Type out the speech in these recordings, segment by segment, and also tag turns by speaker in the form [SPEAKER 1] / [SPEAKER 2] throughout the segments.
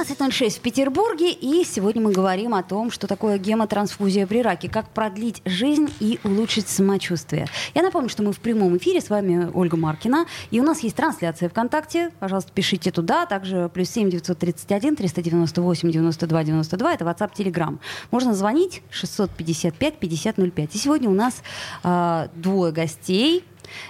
[SPEAKER 1] 13.06 в Петербурге, и сегодня мы говорим о том, что такое гемотрансфузия при раке, как продлить жизнь и улучшить самочувствие. Я напомню, что мы в прямом эфире, с вами Ольга Маркина, и у нас есть трансляция ВКонтакте, пожалуйста, пишите туда, также плюс 7 931 398 92 92, это WhatsApp, Telegram. Можно звонить 655 5005. И сегодня у нас э, двое гостей.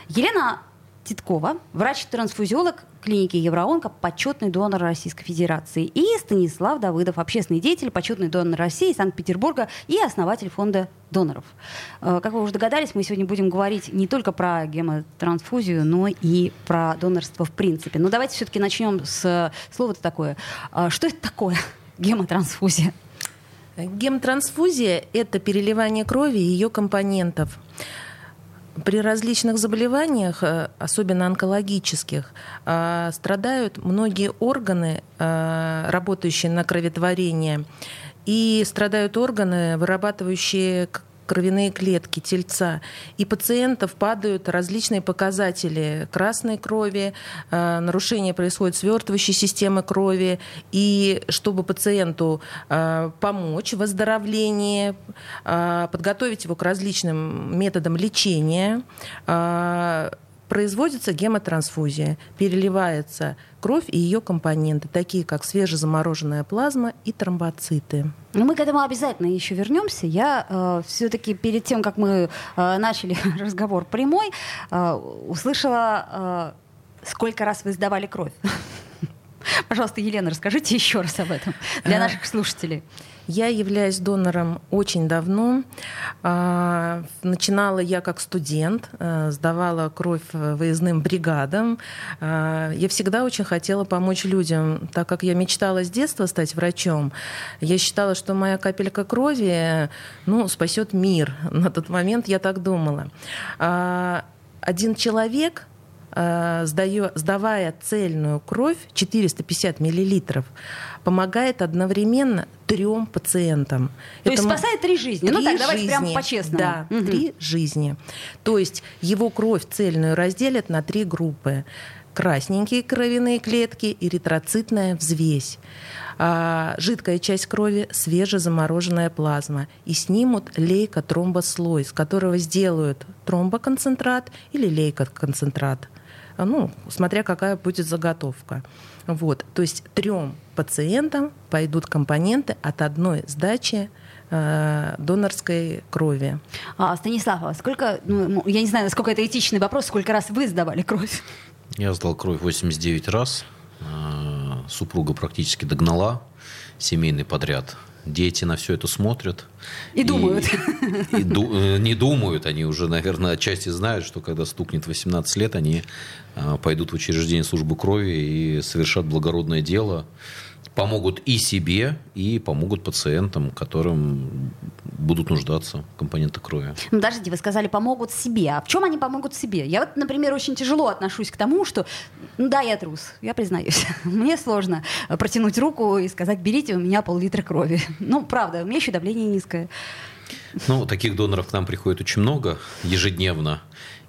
[SPEAKER 1] Елена Титкова, врач-трансфузиолог клиники Евроонко, почетный донор Российской Федерации. И Станислав Давыдов, общественный деятель, почетный донор России, Санкт-Петербурга и основатель фонда доноров. Э, как вы уже догадались, мы сегодня будем говорить не только про гемотрансфузию, но и про донорство в принципе. Но давайте все-таки начнем с слова-то такое. Э, что это такое гемотрансфузия?
[SPEAKER 2] Гемотрансфузия – это переливание крови и ее компонентов – при различных заболеваниях, э, особенно онкологических, э, страдают многие органы, э, работающие на кроветворение, и страдают органы, вырабатывающие кровяные клетки тельца. И пациентов падают различные показатели красной крови, э, нарушение происходит свертывающей системы крови. И чтобы пациенту э, помочь в выздоровлении, э, подготовить его к различным методам лечения, производится гемотрансфузия, переливается кровь и ее компоненты, такие как свежезамороженная плазма и тромбоциты.
[SPEAKER 1] Ну, мы к этому обязательно еще вернемся. Я э, все-таки перед тем, как мы э, начали разговор прямой, э, услышала, э, сколько раз вы сдавали кровь. Пожалуйста, Елена, расскажите еще раз об этом для э, наших слушателей.
[SPEAKER 2] Я являюсь донором очень давно. А, начинала я как студент, э, сдавала кровь выездным бригадам. А, я всегда очень хотела помочь людям, так как я мечтала с детства стать врачом. Я считала, что моя капелька крови ну, спасет мир. На тот момент я так думала. А, один человек сдавая цельную кровь 450 миллилитров, помогает одновременно трем пациентам.
[SPEAKER 1] То Это есть спасает три жизни. Три ну так, давайте жизни. прямо по-честному.
[SPEAKER 2] Да, угу. три жизни. То есть его кровь цельную разделят на три группы. Красненькие кровяные клетки, эритроцитная взвесь. А, жидкая часть крови – свежезамороженная плазма. И снимут лейкотромбослой, с которого сделают тромбоконцентрат или лейкоконцентрат. Ну, смотря какая будет заготовка. Вот. То есть трем пациентам пойдут компоненты от одной сдачи э, донорской крови.
[SPEAKER 1] А, Станислав, а сколько, ну, я не знаю, насколько это этичный вопрос, сколько раз вы сдавали кровь?
[SPEAKER 3] Я сдал кровь 89 раз. Э, супруга практически догнала семейный подряд дети на все это смотрят.
[SPEAKER 1] И, и думают.
[SPEAKER 3] И, ду, э, не думают, они уже, наверное, отчасти знают, что когда стукнет 18 лет, они а, пойдут в учреждение службы крови и совершат благородное дело помогут и себе, и помогут пациентам, которым будут нуждаться компоненты крови.
[SPEAKER 1] Ну, подождите, вы сказали, помогут себе. А в чем они помогут себе? Я вот, например, очень тяжело отношусь к тому, что, ну да, я трус, я признаюсь. Мне сложно протянуть руку и сказать, берите у меня пол-литра крови. Ну, правда, у меня еще давление низкое.
[SPEAKER 3] Ну, таких доноров к нам приходит очень много ежедневно.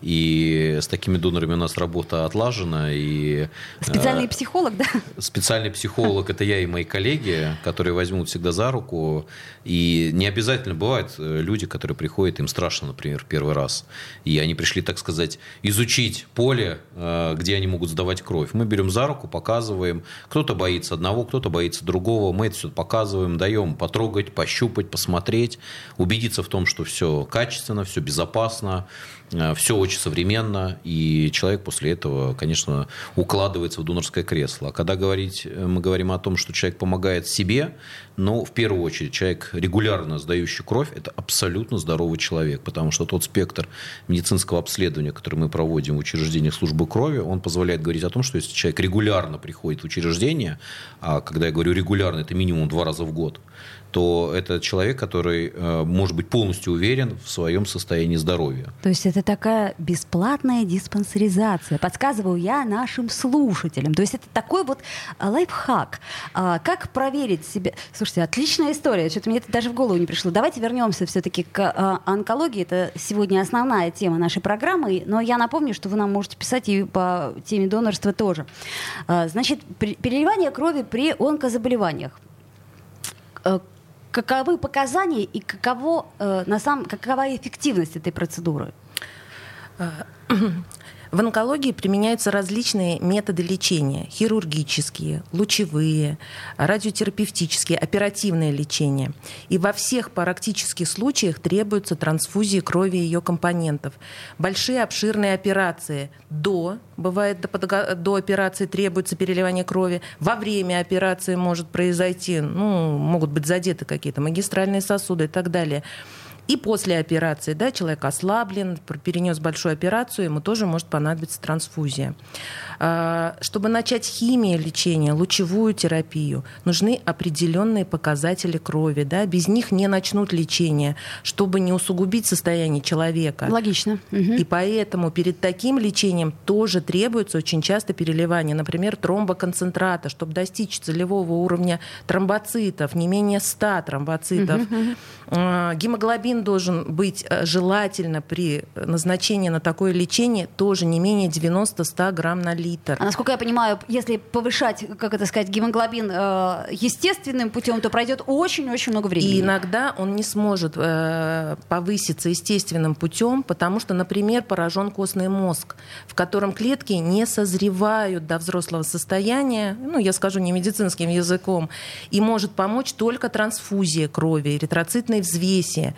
[SPEAKER 3] И с такими донорами у нас работа отлажена. И,
[SPEAKER 1] Специальный э, психолог, да?
[SPEAKER 3] Специальный психолог – это я и мои коллеги, которые возьмут всегда за руку. И не обязательно бывают э, люди, которые приходят, им страшно, например, первый раз. И они пришли, так сказать, изучить поле, э, где они могут сдавать кровь. Мы берем за руку, показываем. Кто-то боится одного, кто-то боится другого. Мы это все показываем, даем потрогать, пощупать, посмотреть, убедиться в том, что все качественно, все безопасно, Э, все очень современно, и человек после этого, конечно, укладывается в донорское кресло. А когда говорить, э, мы говорим о том, что человек помогает себе, но в первую очередь человек, регулярно сдающий кровь, это абсолютно здоровый человек, потому что тот спектр медицинского обследования, который мы проводим в учреждениях службы крови, он позволяет говорить о том, что если человек регулярно приходит в учреждение, а когда я говорю регулярно, это минимум два раза в год, то это человек, который э, может быть полностью уверен в своем состоянии здоровья.
[SPEAKER 1] То есть это такая бесплатная диспансеризация. Подсказываю я нашим слушателям. То есть это такой вот а, лайфхак. А, как проверить себя? Слушайте, отличная история. Что-то мне это даже в голову не пришло. Давайте вернемся все-таки к а, онкологии. Это сегодня основная тема нашей программы. Но я напомню, что вы нам можете писать и по теме донорства тоже. Значит, переливание крови при онкозаболеваниях каковы показания и каково, э, на самом, какова эффективность этой процедуры?
[SPEAKER 2] В онкологии применяются различные методы лечения. Хирургические, лучевые, радиотерапевтические, оперативное лечение. И во всех практических случаях требуются трансфузии крови и ее компонентов. Большие обширные операции до, бывает до, до операции требуется переливание крови. Во время операции может произойти, ну, могут быть задеты какие-то магистральные сосуды и так далее. И после операции, да, человек ослаблен, перенес большую операцию, ему тоже может понадобиться трансфузия. А, чтобы начать химию лечения, лучевую терапию, нужны определенные показатели крови. Да? Без них не начнут лечение, чтобы не усугубить состояние человека.
[SPEAKER 1] Логично.
[SPEAKER 2] И поэтому перед таким лечением тоже требуется очень часто переливание, например, тромбоконцентрата, чтобы достичь целевого уровня тромбоцитов, не менее 100 тромбоцитов. А, гемоглобин должен быть э, желательно при назначении на такое лечение тоже не менее 90-100 грамм на литр.
[SPEAKER 1] А насколько я понимаю, если повышать, как это сказать, гемоглобин э, естественным путем, то пройдет очень-очень много времени.
[SPEAKER 2] И иногда он не сможет э, повыситься естественным путем, потому что, например, поражен костный мозг, в котором клетки не созревают до взрослого состояния, ну, я скажу не медицинским языком, и может помочь только трансфузия крови, эритроцитной взвеси.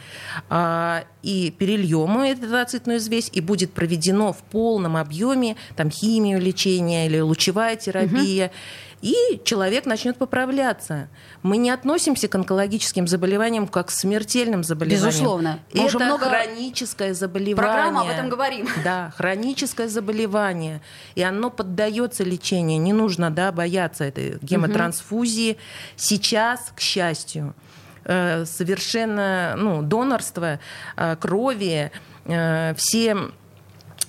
[SPEAKER 2] А, и перельем мы эритроцитную взвесь, и будет проведено в полном объеме там, химию лечения или лучевая терапия. Угу. И человек начнет поправляться. Мы не относимся к онкологическим заболеваниям как к смертельным заболеваниям.
[SPEAKER 1] Безусловно.
[SPEAKER 2] Мы Это много... хроническое заболевание.
[SPEAKER 1] Программа об этом говорим.
[SPEAKER 2] Да, хроническое заболевание. И оно поддается лечению. Не нужно да, бояться этой гемотрансфузии. Угу. Сейчас, к счастью, совершенно ну, донорство э, крови, э, все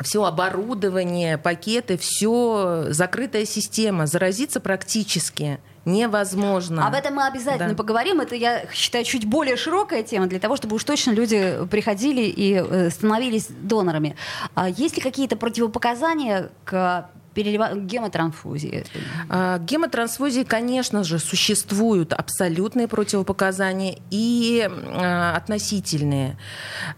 [SPEAKER 2] все оборудование, пакеты, все закрытая система, заразиться практически невозможно.
[SPEAKER 1] Об этом мы обязательно да. поговорим. Это, я считаю, чуть более широкая тема для того, чтобы уж точно люди приходили и становились донорами. А есть ли какие-то противопоказания к перелива... гемотрансфузии?
[SPEAKER 2] А, гемотрансфузии, конечно же, существуют абсолютные противопоказания и а, относительные.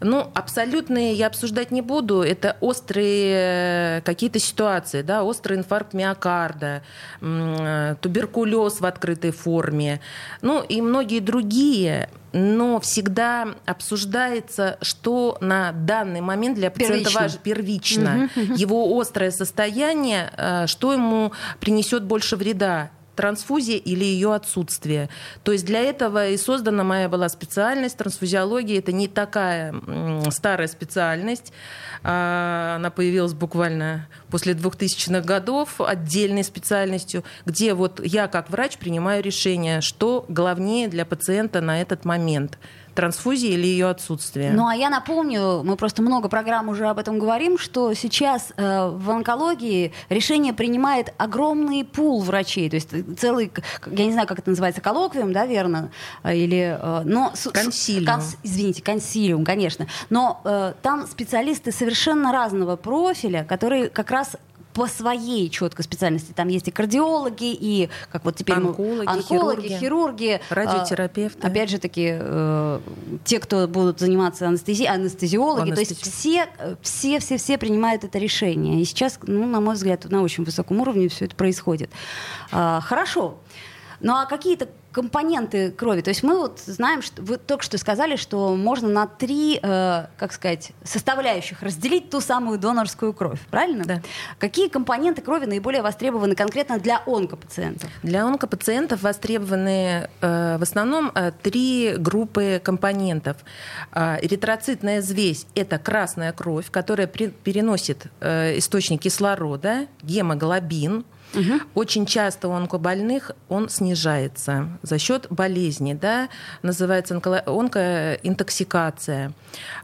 [SPEAKER 2] Ну, абсолютные я обсуждать не буду. Это острые какие-то ситуации, да, острый инфаркт миокарда, туберкулез в открытой форме, ну и многие другие но всегда обсуждается, что на данный момент для пациента первично, важно, первично. Угу, угу. его острое состояние, э, что ему принесет больше вреда трансфузия или ее отсутствие. То есть для этого и создана моя была специальность трансфузиологии. Это не такая старая специальность. А, она появилась буквально после 2000-х годов отдельной специальностью, где вот я как врач принимаю решение, что главнее для пациента на этот момент трансфузии или ее отсутствие.
[SPEAKER 1] Ну а я напомню, мы просто много программ уже об этом говорим, что сейчас э, в онкологии решение принимает огромный пул врачей, то есть целый, я не знаю, как это называется, коллоквиум, да, верно, или, э, но
[SPEAKER 2] консилиум, конс,
[SPEAKER 1] извините, консилиум, конечно, но э, там специалисты совершенно разного профиля, которые как раз по своей четкой специальности. Там есть и кардиологи, и как вот теперь
[SPEAKER 2] онкологи,
[SPEAKER 1] онкологи хирурги, хирурги
[SPEAKER 2] радиотерапевты.
[SPEAKER 1] А, опять же таки э, те, кто будут заниматься анестезией, анестезиологи. Анестези... То есть все, все, все, все принимают это решение. И сейчас, ну, на мой взгляд, на очень высоком уровне все это происходит. А, хорошо. Ну а какие-то компоненты крови. То есть мы вот знаем, что вы только что сказали, что можно на три, э, как сказать, составляющих разделить ту самую донорскую кровь, правильно?
[SPEAKER 2] Да.
[SPEAKER 1] Какие компоненты крови наиболее востребованы конкретно для онкопациентов?
[SPEAKER 2] Для онкопациентов востребованы э, в основном э, три группы компонентов. Э, эритроцитная взвесь – это красная кровь, которая при, переносит э, источник кислорода, гемоглобин – Угу. Очень часто у онкобольных он снижается за счет болезни, да, называется онкоинтоксикация.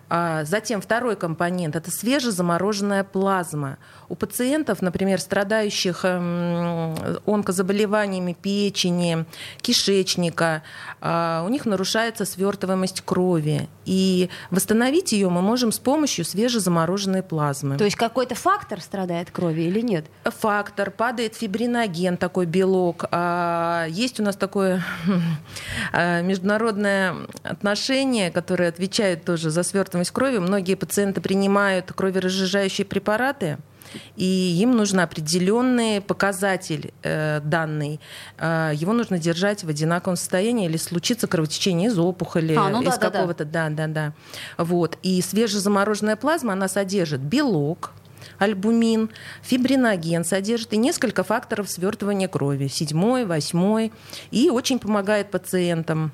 [SPEAKER 2] А затем второй компонент – это свежезамороженная плазма. У пациентов, например, страдающих эм, онкозаболеваниями печени, кишечника, а, у них нарушается свертываемость крови. И восстановить ее мы можем с помощью свежезамороженной плазмы.
[SPEAKER 1] То есть какой-то фактор страдает крови или нет?
[SPEAKER 2] Фактор. Падает фибриноген, такой белок. А, есть у нас такое международное отношение, которое отвечает тоже за свертываемость крови. Многие пациенты принимают кроверазжижающие препараты – и им нужен определенный показатель э, данный. Э, его нужно держать в одинаковом состоянии, или случится кровотечение из опухоли, а, ну, из да, какого-то, да, да, да. Вот. И свежезамороженная плазма, она содержит белок, альбумин, фибриноген содержит и несколько факторов свертывания крови, седьмой, восьмой, и очень помогает пациентам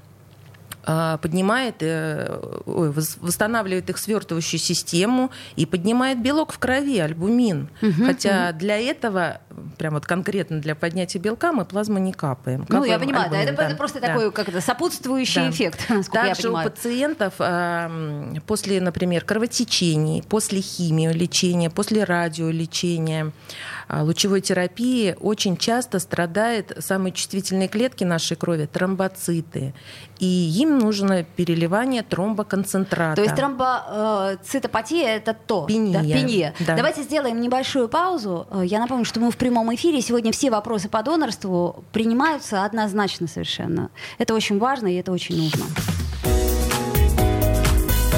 [SPEAKER 2] поднимает, э, ой, восстанавливает их свертывающую систему и поднимает белок в крови, альбумин. Угу, Хотя угу. для этого, прям вот конкретно для поднятия белка, мы плазму не капаем.
[SPEAKER 1] капаем ну, я понимаю, альбумин, да, это да. просто да. такой как это, сопутствующий да. эффект,
[SPEAKER 2] Также у пациентов после, например, кровотечений, после химиолечения, после радиолечения, а, лучевой терапии очень часто страдают самые чувствительные клетки нашей крови, тромбоциты. И им нужно переливание тромбоконцентрата.
[SPEAKER 1] То есть тромбоцитопатия это то?
[SPEAKER 2] Пения.
[SPEAKER 1] Да, пения. Да. Давайте сделаем небольшую паузу. Э, я напомню, что мы в прямом эфире. Сегодня все вопросы по донорству принимаются однозначно совершенно. Это очень важно и это очень нужно.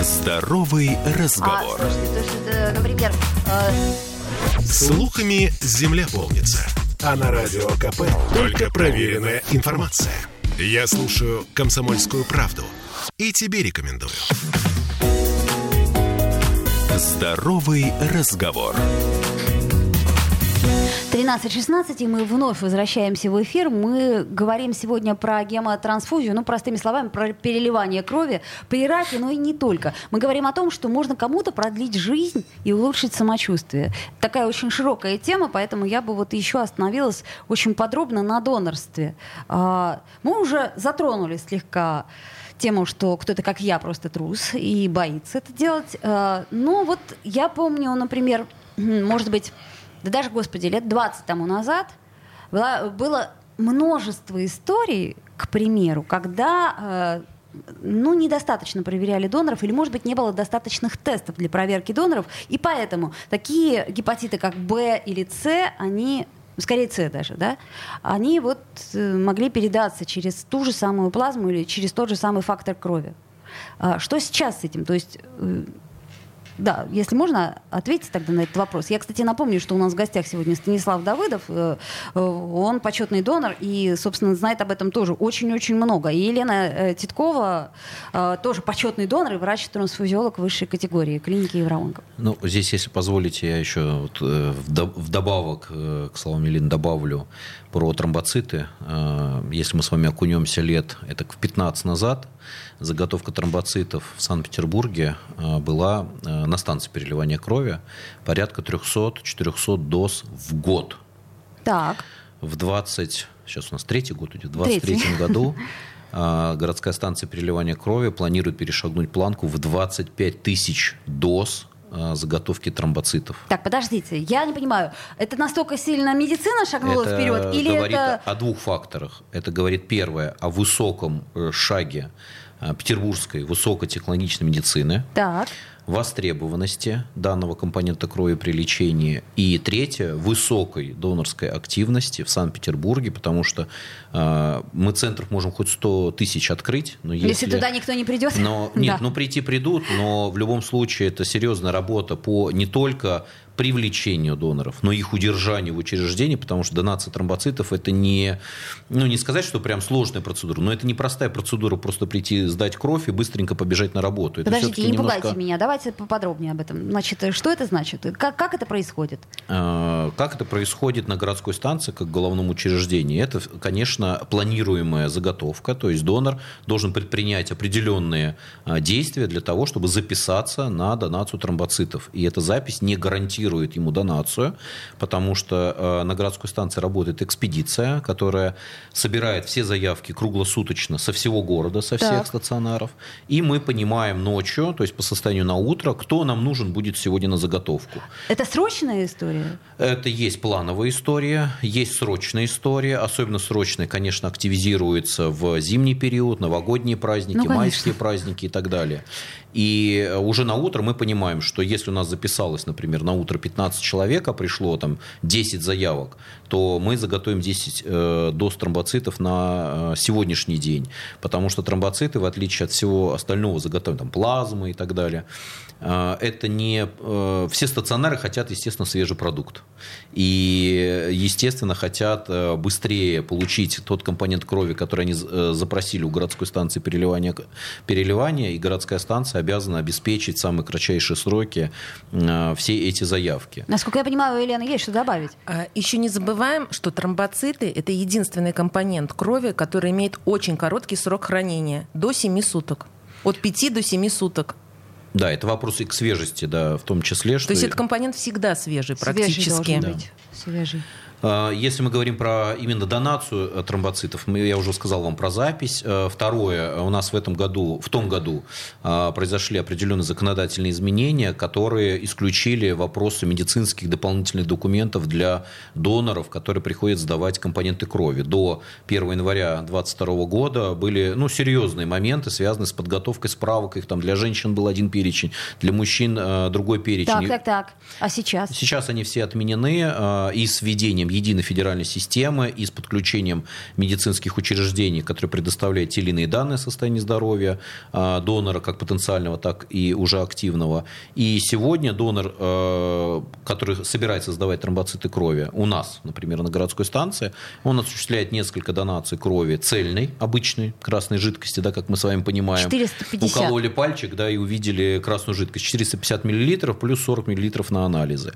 [SPEAKER 4] Здоровый разговор. А, слушайте, слушайте, например, э, Слухами земля полнится. А на радио КП только проверенная информация. Я слушаю «Комсомольскую правду» и тебе рекомендую. Здоровый разговор.
[SPEAKER 1] 13.16, и мы вновь возвращаемся в эфир. Мы говорим сегодня про гемотрансфузию, ну, простыми словами, про переливание крови при раке, но и не только. Мы говорим о том, что можно кому-то продлить жизнь и улучшить самочувствие. Такая очень широкая тема, поэтому я бы вот еще остановилась очень подробно на донорстве. А, мы уже затронули слегка тему, что кто-то, как я, просто трус и боится это делать. А, но вот я помню, например, может быть, да даже, господи, лет 20 тому назад было, было множество историй, к примеру, когда э, ну, недостаточно проверяли доноров, или, может быть, не было достаточных тестов для проверки доноров, и поэтому такие гепатиты, как Б или С, они скорее С даже, да, они вот э, могли передаться через ту же самую плазму или через тот же самый фактор крови. А что сейчас с этим? То есть э, да, если можно, ответьте тогда на этот вопрос. Я, кстати, напомню, что у нас в гостях сегодня Станислав Давыдов. Э, э, он почетный донор и, собственно, знает об этом тоже очень-очень много. И Елена э, Титкова тоже почетный донор и врач-трансфузиолог высшей категории клиники Евроонко.
[SPEAKER 3] Ну, здесь, если позволите, я еще вот, вдобавок к словам Елены добавлю про тромбоциты. Если мы с вами окунемся лет, это в 15 назад, заготовка тромбоцитов в Санкт-Петербурге э, была э, на станции переливания крови порядка 300-400 доз в год.
[SPEAKER 1] Так.
[SPEAKER 3] В 20, сейчас у нас третий год идет, в 23 году э, городская станция переливания крови планирует перешагнуть планку в 25 тысяч доз заготовки тромбоцитов.
[SPEAKER 1] Так, подождите, я не понимаю, это настолько сильно медицина шагнула
[SPEAKER 3] это
[SPEAKER 1] вперед?
[SPEAKER 3] Или говорит это... о двух факторах. Это говорит первое о высоком шаге Э, петербургской высокотехнологичной медицины.
[SPEAKER 1] Так
[SPEAKER 3] востребованности данного компонента крови при лечении. И третье, высокой донорской активности в Санкт-Петербурге, потому что э, мы центров можем хоть 100 тысяч открыть.
[SPEAKER 1] Но если, если туда никто не придет?
[SPEAKER 3] Но, нет, да. ну прийти придут, но в любом случае это серьезная работа по не только привлечению доноров, но их удержанию в учреждении, потому что донация тромбоцитов это не, ну не сказать, что прям сложная процедура, но это не простая процедура просто прийти сдать кровь и быстренько побежать на работу.
[SPEAKER 1] Это Подождите, не немножко... пугайте меня, давайте поподробнее об этом. Значит, что это значит? Как, как это происходит?
[SPEAKER 3] А, как это происходит на городской станции, как головном учреждении? Это, конечно, планируемая заготовка, то есть донор должен предпринять определенные а, действия для того, чтобы записаться на донацию тромбоцитов. И эта запись не гарантирует гарантирует ему донацию, потому что э, на городской станции работает экспедиция, которая собирает все заявки круглосуточно со всего города, со всех так. стационаров. И мы понимаем ночью, то есть по состоянию на утро, кто нам нужен будет сегодня на заготовку.
[SPEAKER 1] Это срочная история?
[SPEAKER 3] Это есть плановая история, есть срочная история. Особенно срочная, конечно, активизируется в зимний период, новогодние праздники, ну, майские праздники и так далее. И э, уже на утро мы понимаем, что если у нас записалось, например, на утро 15 человек, а пришло там 10 заявок, то мы заготовим 10 э, доз тромбоцитов на э, сегодняшний день. Потому что тромбоциты, в отличие от всего остального заготовим, там плазмы и так далее, э, это не... Э, все стационары хотят, естественно, свежий продукт. И, естественно, хотят э, быстрее получить тот компонент крови, который они запросили у городской станции переливания, переливания и городская станция обязана обеспечить самые кратчайшие сроки э, все эти заявки.
[SPEAKER 1] Насколько я понимаю, Елена, есть что добавить?
[SPEAKER 2] А, еще не забываем, что тромбоциты – это единственный компонент крови, который имеет очень короткий срок хранения – до 7 суток. От 5 до 7 суток.
[SPEAKER 3] Да, это вопрос и к свежести, да, в том числе.
[SPEAKER 2] Что... То есть этот компонент всегда свежий, свежий практически.
[SPEAKER 1] Должен быть. Свежий.
[SPEAKER 3] А, если мы говорим про именно донацию э, тромбоцитов, я уже сказал вам про запись. Э, второе, у нас в этом году, в том году произошли определенные законодательные изменения, которые исключили вопросы медицинских дополнительных документов для доноров, которые приходят сдавать компоненты крови. До 1 января 2022 года были ну, серьезные моменты, связанные с подготовкой справок. Их там для женщин был один перечень, для мужчин э, другой перечень.
[SPEAKER 1] Так, так, так. А сейчас?
[SPEAKER 3] Сейчас они все отменены и с введением единой федеральной системы и с подключением медицинских учреждений, которые предоставляют те или иные данные о состоянии здоровья а, донора, как потенциального, так и уже активного. И сегодня донор, э, который собирается сдавать тромбоциты крови у нас, например, на городской станции, он осуществляет несколько донаций крови цельной, обычной красной жидкости, да, как мы с вами понимаем.
[SPEAKER 1] 450.
[SPEAKER 3] Укололи пальчик, да, и увидели красную жидкость. 450 миллилитров плюс 40 миллилитров на анализы.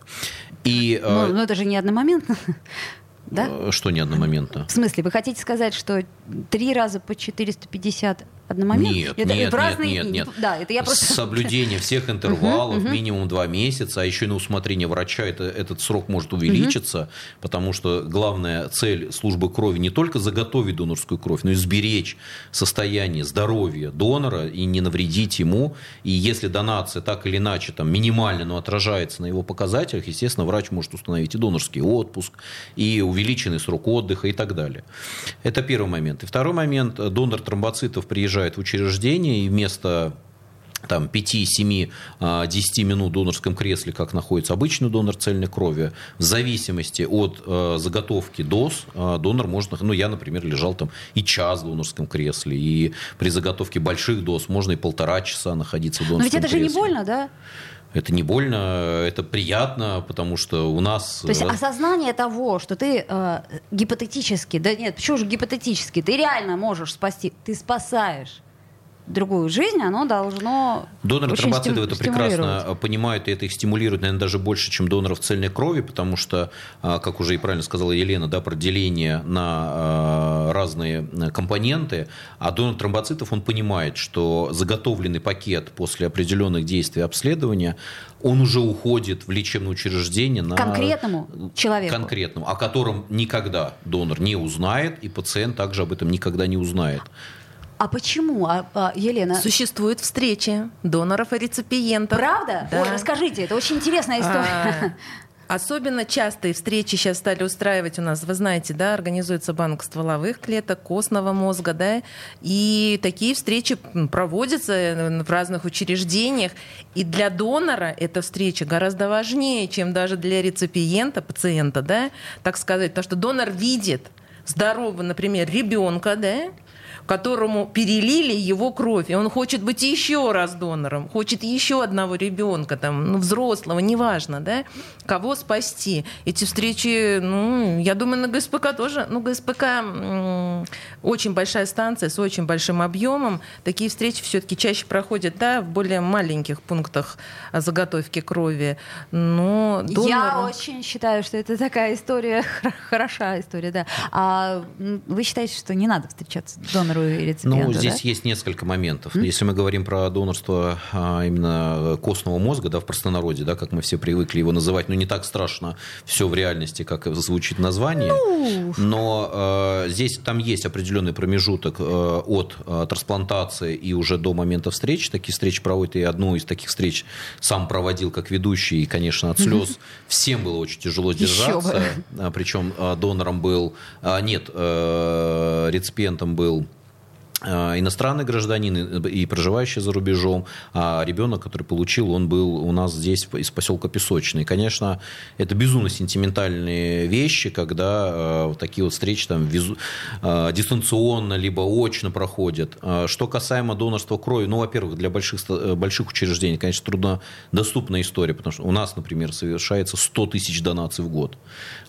[SPEAKER 1] И, ну, э, но это же не одномоментно. Да?
[SPEAKER 3] Э, что не одномоментно?
[SPEAKER 1] В смысле, вы хотите сказать, что три раза по 450 одномоментно?
[SPEAKER 3] Нет, это нет, разные... нет, нет, нет. Да, это я просто... Соблюдение всех интервалов, минимум два месяца, а еще и на усмотрение врача это, этот срок может увеличиться, потому что главная цель службы крови не только заготовить донорскую кровь, но и сберечь состояние здоровья донора и не навредить ему. И если донация так или иначе там, минимально, но отражается на его показателях, естественно, врач может установить и донорский отпуск, и увеличенный срок отдыха и так далее. Это первый момент. И второй момент. Донор тромбоцитов приезжает в учреждение и вместо там, 5, 7, 10 минут в донорском кресле, как находится обычный донор цельной крови, в зависимости от э, заготовки доз, э, донор может, ну, я, например, лежал там и час в донорском кресле, и при заготовке больших доз можно и полтора часа находиться в донорском кресле. Но ведь
[SPEAKER 1] это кресле. же не больно, да?
[SPEAKER 3] Это не больно, это приятно, потому что у нас...
[SPEAKER 1] То есть э, осознание того, что ты э, гипотетически, да нет, почему же гипотетически, ты реально можешь спасти, ты спасаешь другую жизнь, оно должно
[SPEAKER 3] Доноры тромбоцитов это прекрасно понимают, и это их стимулирует, наверное, даже больше, чем доноров цельной крови, потому что, а, как уже и правильно сказала Елена, да, про деление на а, разные компоненты, а донор тромбоцитов, он понимает, что заготовленный пакет после определенных действий обследования, он уже уходит в лечебное учреждение на...
[SPEAKER 1] Конкретному человеку.
[SPEAKER 3] Конкретному, о котором никогда донор не узнает, и пациент также об этом никогда не узнает.
[SPEAKER 1] А почему, а, а, Елена?
[SPEAKER 2] Существуют встречи доноров и реципиентов.
[SPEAKER 1] Правда? Да. Ой, расскажите, это очень интересная история.
[SPEAKER 2] А, особенно частые встречи сейчас стали устраивать у нас, вы знаете, да, организуется банк стволовых клеток, костного мозга, да, и такие встречи проводятся э, в разных учреждениях. И для донора эта встреча гораздо важнее, чем даже для реципиента, пациента, да, так сказать, потому что донор видит здорового, например, ребенка, да, которому перелили его кровь, и он хочет быть еще раз донором, хочет еще одного ребенка, там, ну, взрослого, неважно, да, кого спасти. Эти встречи, ну, я думаю, на ГСПК тоже, ну, ГСПК очень большая станция с очень большим объемом, такие встречи все-таки чаще проходят, да, в более маленьких пунктах заготовки крови, но донор...
[SPEAKER 1] Я очень считаю, что это такая история, хорошая история, да. А вы считаете, что не надо встречаться с донором? Донору и реципиенту.
[SPEAKER 3] Ну, здесь
[SPEAKER 1] да?
[SPEAKER 3] есть несколько моментов. Mm-hmm. Если мы говорим про донорство а, именно костного мозга, да, в простонародье, да, как мы все привыкли его называть, ну, не так страшно все в реальности, как звучит название. Ну... Но э, здесь там есть определенный промежуток э, от э, трансплантации и уже до момента встреч. Такие встречи проводят, и одну из таких встреч сам проводил как ведущий, и, конечно, от слез mm-hmm. всем было очень тяжело держаться. Причем донором был... Нет, реципиентом был Э, иностранный гражданин и проживающий за рубежом, а ребенок, который получил, он был у нас здесь из поселка Песочный. Конечно, это безумно сентиментальные вещи, когда э, такие вот встречи там визу, э, дистанционно либо очно проходят. Что касаемо донорства крови, ну, во-первых, для больших, больших учреждений, конечно, труднодоступная история, потому что у нас, например, совершается 100 тысяч донаций в год.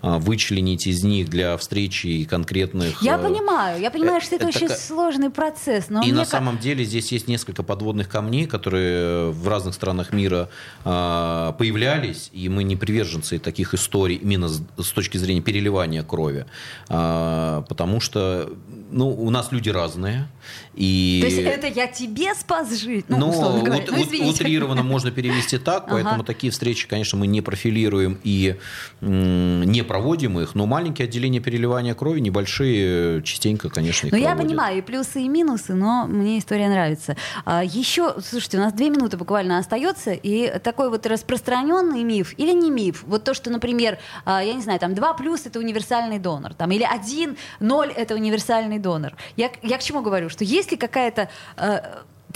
[SPEAKER 3] Вычленить из них для встречи конкретных...
[SPEAKER 1] Я понимаю, я понимаю, что это, это очень сложный процесс процесс.
[SPEAKER 3] Но и на как... самом деле здесь есть несколько подводных камней, которые в разных странах мира э, появлялись, и мы не приверженцы таких историй именно с, с точки зрения переливания крови, э, потому что ну, у нас люди разные. И...
[SPEAKER 1] То есть это я тебе спас жизнь?
[SPEAKER 3] Ну, ну, ну утрированно можно перевести так, поэтому ага. такие встречи, конечно, мы не профилируем и не проводим их, но маленькие отделения переливания крови, небольшие, частенько, конечно, их
[SPEAKER 1] Ну, я понимаю, и плюсы, и минусы, но мне история нравится. А, еще, слушайте, у нас две минуты буквально остается, и такой вот распространенный миф или не миф, вот то, что, например, а, я не знаю, там 2 плюс это универсальный донор, там, или 1, 0 это универсальный донор. Я, я к чему говорю? Что есть ли какая-то э,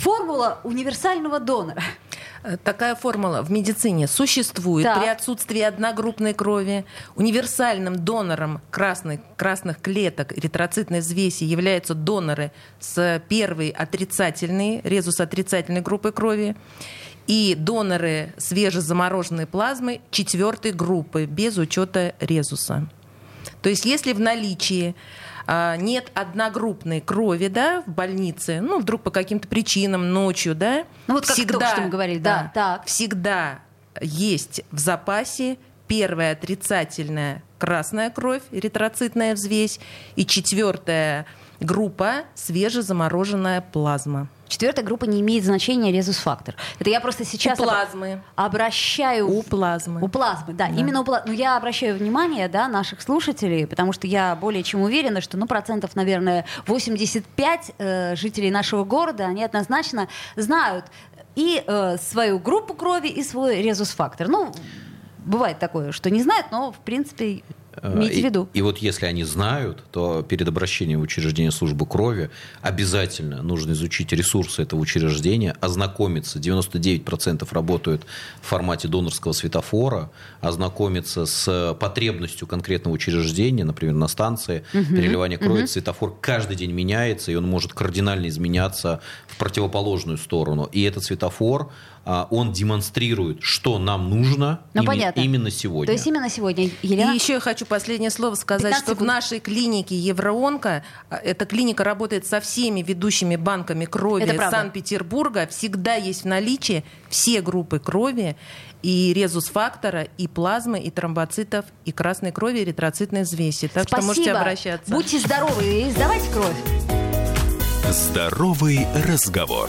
[SPEAKER 1] формула универсального донора?
[SPEAKER 2] Э, такая формула в медицине существует так. при отсутствии одногруппной крови. Универсальным донором красных, красных клеток эритроцитной взвеси являются доноры с первой отрицательной, резус отрицательной группы крови и доноры свежезамороженной плазмы четвертой группы без учета резуса. То есть если в наличии нет одногруппной крови, да, в больнице, ну, вдруг по каким-то причинам ночью, да,
[SPEAKER 1] ну, вот как всегда, только что мы говорили, да,
[SPEAKER 2] да, так. всегда есть в запасе первая отрицательная красная кровь, эритроцитная взвесь, и четвертая группа свежезамороженная плазма.
[SPEAKER 1] Четвертая группа не имеет значения резус-фактор. Это я просто сейчас
[SPEAKER 2] у плазмы.
[SPEAKER 1] обращаю...
[SPEAKER 2] У плазмы.
[SPEAKER 1] У плазмы, да. да. Именно у плазмы. Ну, я обращаю внимание да, наших слушателей, потому что я более чем уверена, что, ну, процентов, наверное, 85 э, жителей нашего города, они однозначно знают и э, свою группу крови, и свой резус-фактор. Ну, бывает такое, что не знают, но, в принципе, Имейте в виду.
[SPEAKER 3] И, и вот если они знают, то перед обращением в учреждение службы крови обязательно нужно изучить ресурсы этого учреждения, ознакомиться. 99% работают в формате донорского светофора, ознакомиться с потребностью конкретного учреждения, например, на станции угу. переливания крови. Угу. Светофор каждый день меняется, и он может кардинально изменяться в противоположную сторону. И этот светофор он демонстрирует, что нам нужно ну, именно, именно сегодня.
[SPEAKER 1] То есть именно сегодня, Елена?
[SPEAKER 2] И еще я хочу последнее слово сказать, что секунд. в нашей клинике Евроонка, а, эта клиника работает со всеми ведущими банками крови Санкт-Петербурга, всегда есть в наличии все группы крови, и резус-фактора, и плазмы, и тромбоцитов, и красной крови, и эритроцитной взвеси. Так Спасибо. что можете обращаться.
[SPEAKER 1] Будьте здоровы и сдавайте кровь.
[SPEAKER 4] Здоровый разговор.